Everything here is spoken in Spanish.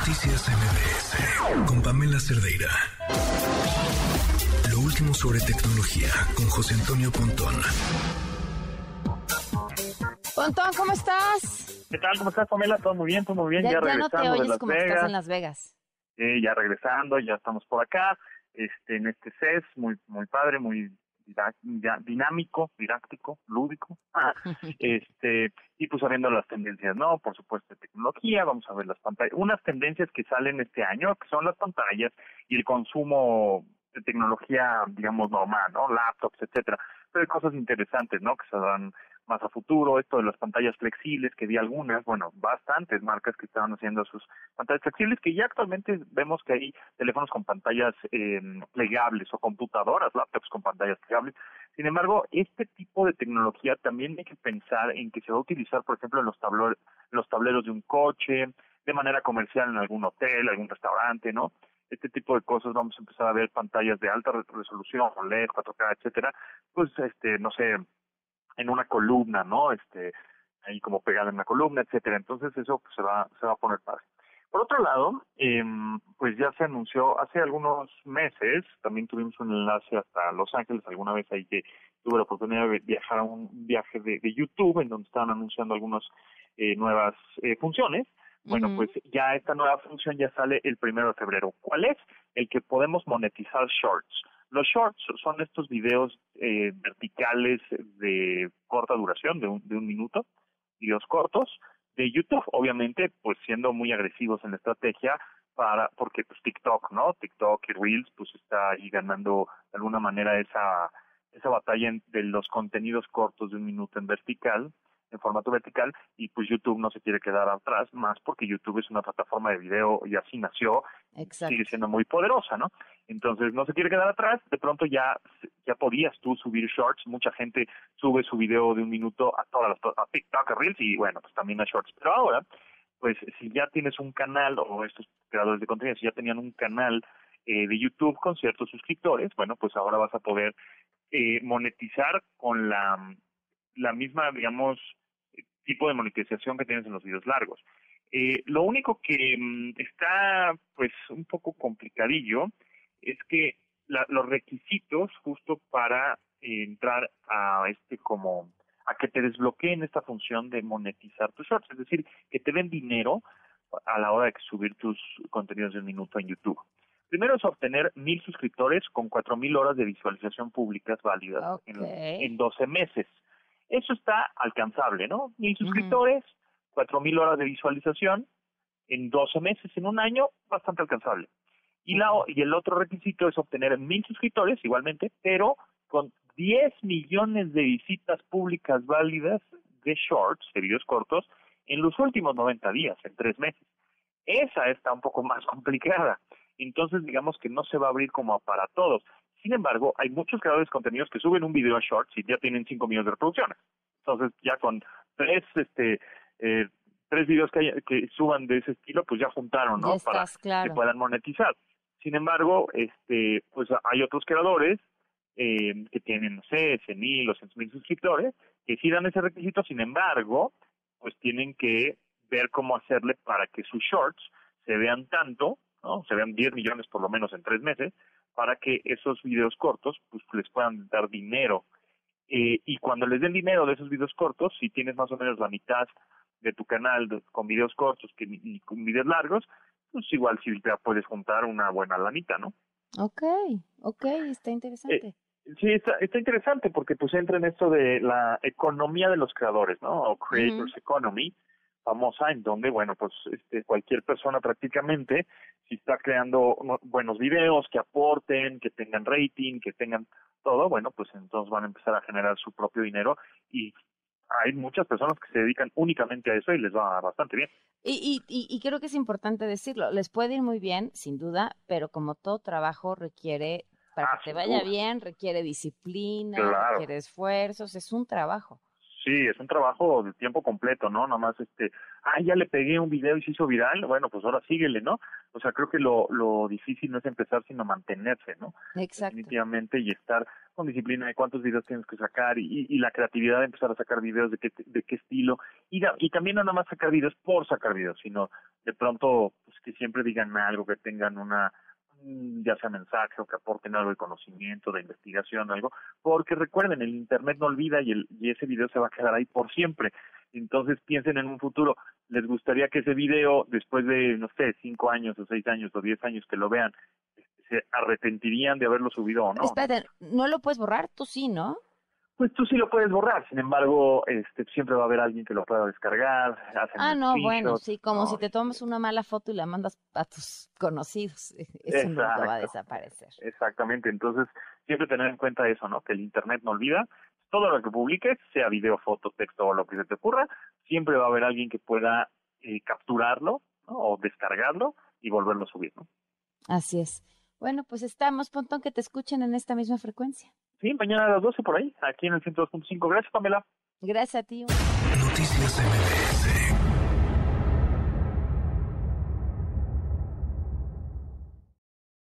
Noticias MBS con Pamela Cerdeira. Lo último sobre tecnología con José Antonio Pontón. Pontón, ¿cómo estás? ¿Qué tal? ¿Cómo estás, Pamela? Todo muy bien, todo muy bien. Ya, Ya, ya no regresando te de oyes Las como Vegas. estás en Las Vegas. Eh, ya regresando, ya estamos por acá, este, en este CES, muy, muy padre, muy dinámico, didáctico, lúdico. Este, y pues sabiendo las tendencias, ¿no? Por supuesto, de tecnología, vamos a ver las pantallas, unas tendencias que salen este año, que son las pantallas y el consumo de tecnología, digamos, normal, ¿no? Laptops, etcétera. Pero hay cosas interesantes, ¿no? Que se dan más a futuro, esto de las pantallas flexibles, que vi algunas, bueno, bastantes marcas que estaban haciendo sus pantallas flexibles, que ya actualmente vemos que hay teléfonos con pantallas eh, plegables o computadoras, laptops con pantallas plegables. Sin embargo, este tipo de tecnología también hay que pensar en que se va a utilizar, por ejemplo, en los, tablo- los tableros de un coche, de manera comercial en algún hotel, algún restaurante, ¿no? Este tipo de cosas vamos a empezar a ver pantallas de alta re- resolución, OLED, 4K, etcétera, pues, este, no sé, en una columna, ¿no? Este, ahí como pegada en una columna, etcétera. Entonces eso pues, se va se va a poner padre. Por otro lado, em, pues ya se anunció hace algunos meses, también tuvimos un enlace hasta Los Ángeles, alguna vez ahí que tuve la oportunidad de viajar a un viaje de, de YouTube en donde estaban anunciando algunas eh, nuevas eh, funciones. Bueno, pues ya esta nueva función ya sale el primero de febrero. ¿Cuál es? El que podemos monetizar shorts. Los shorts son estos videos eh, verticales de corta duración, de un, de un minuto, videos cortos de YouTube, obviamente, pues siendo muy agresivos en la estrategia para porque pues TikTok, ¿no? TikTok y Reels pues está ahí ganando de alguna manera esa esa batalla en- de los contenidos cortos de un minuto en vertical, en formato vertical, y pues YouTube no se quiere quedar atrás, más porque YouTube es una plataforma de video y así nació, Exacto. sigue siendo muy poderosa, ¿no? Entonces no se quiere quedar atrás, de pronto ya ya podías tú subir shorts, mucha gente sube su video de un minuto a todas las a TikTok, a Reels y bueno, pues también a shorts, pero ahora pues si ya tienes un canal o estos creadores de contenido si ya tenían un canal eh, de YouTube con ciertos suscriptores, bueno, pues ahora vas a poder eh, monetizar con la la misma, digamos, tipo de monetización que tienes en los videos largos. Eh, lo único que mm, está, pues, un poco complicadillo es que la- los requisitos justo para eh, entrar a este como a que te desbloqueen esta función de monetizar tus shorts, es decir, que te den dinero a la hora de subir tus contenidos de un minuto en YouTube. Primero es obtener mil suscriptores con cuatro mil horas de visualización públicas válidas en, en 12 meses. Eso está alcanzable, ¿no? Mil suscriptores, cuatro mil horas de visualización en 12 meses, en un año, bastante alcanzable. Y, la, y el otro requisito es obtener mil suscriptores, igualmente, pero con 10 millones de visitas públicas válidas de shorts, de videos cortos, en los últimos 90 días, en tres meses. Esa está un poco más complicada. Entonces, digamos que no se va a abrir como para todos. Sin embargo, hay muchos creadores de contenidos que suben un video a shorts y ya tienen 5 millones de reproducciones. Entonces, ya con tres, este, eh, tres videos que, hay- que suban de ese estilo, pues ya juntaron, ¿no? Ya Para claro. que puedan monetizar. Sin embargo, este, pues hay otros creadores eh, que tienen, no sé, 100 mil o 100 mil suscriptores, que sí dan ese requisito, sin embargo, pues tienen que ver cómo hacerle para que sus shorts se vean tanto, ¿no? Se vean 10 millones por lo menos en tres meses, para que esos videos cortos, pues les puedan dar dinero. Eh, y cuando les den dinero de esos videos cortos, si tienes más o menos la mitad de tu canal con videos cortos que ni con videos largos, pues igual sí ya puedes juntar una buena lanita, ¿no? Ok, ok, está interesante. Sí, está, está interesante porque pues entra en esto de la economía de los creadores, ¿no? O Creators Economy, famosa, en donde, bueno, pues este, cualquier persona prácticamente, si está creando buenos videos que aporten, que tengan rating, que tengan todo, bueno, pues entonces van a empezar a generar su propio dinero y hay muchas personas que se dedican únicamente a eso y les va bastante bien. Y, y, y, y creo que es importante decirlo, les puede ir muy bien, sin duda, pero como todo trabajo requiere, para Ah, que te vaya duda. bien, requiere disciplina, Claro. requiere esfuerzos, es un trabajo. Sí, es un trabajo de tiempo completo, ¿no? Nada más, este, ah, ya le pegué un video y se hizo viral, bueno, pues ahora síguele, ¿no? O sea, creo que lo, lo difícil no es empezar, sino mantenerse, ¿no? Exacto. Definitivamente, y estar con disciplina de cuántos videos tienes que sacar y, y la creatividad de empezar a sacar videos de qué, de qué estilo. Y, y también no nada más sacar videos por sacar videos, sino de pronto, pues que siempre digan algo, que tengan una ya sea mensaje o que aporten algo de conocimiento, de investigación, algo, porque recuerden, el Internet no olvida y, el, y ese video se va a quedar ahí por siempre. Entonces piensen en un futuro, ¿les gustaría que ese video, después de, no sé, cinco años o seis años o diez años que lo vean, se arrepentirían de haberlo subido o no? Espérate, ¿no lo puedes borrar? Tú sí, ¿no? Pues tú sí lo puedes borrar. Sin embargo, este siempre va a haber alguien que lo pueda descargar. ah, no, bueno, sí, como si te tomas una mala foto y la mandas a tus conocidos. Eso no va a desaparecer. Exactamente. Entonces, siempre tener en cuenta eso, ¿no? Que el Internet no olvida. Todo lo que publiques, sea video, foto, texto o lo que se te ocurra, siempre va a haber alguien que pueda eh, capturarlo o descargarlo y volverlo a subir, ¿no? Así es. Bueno, pues estamos, Pontón, que te escuchen en esta misma frecuencia. Sí, mañana a las 12 por ahí, aquí en el 102.5. Gracias, Pamela. Gracias a ti. Noticias MBS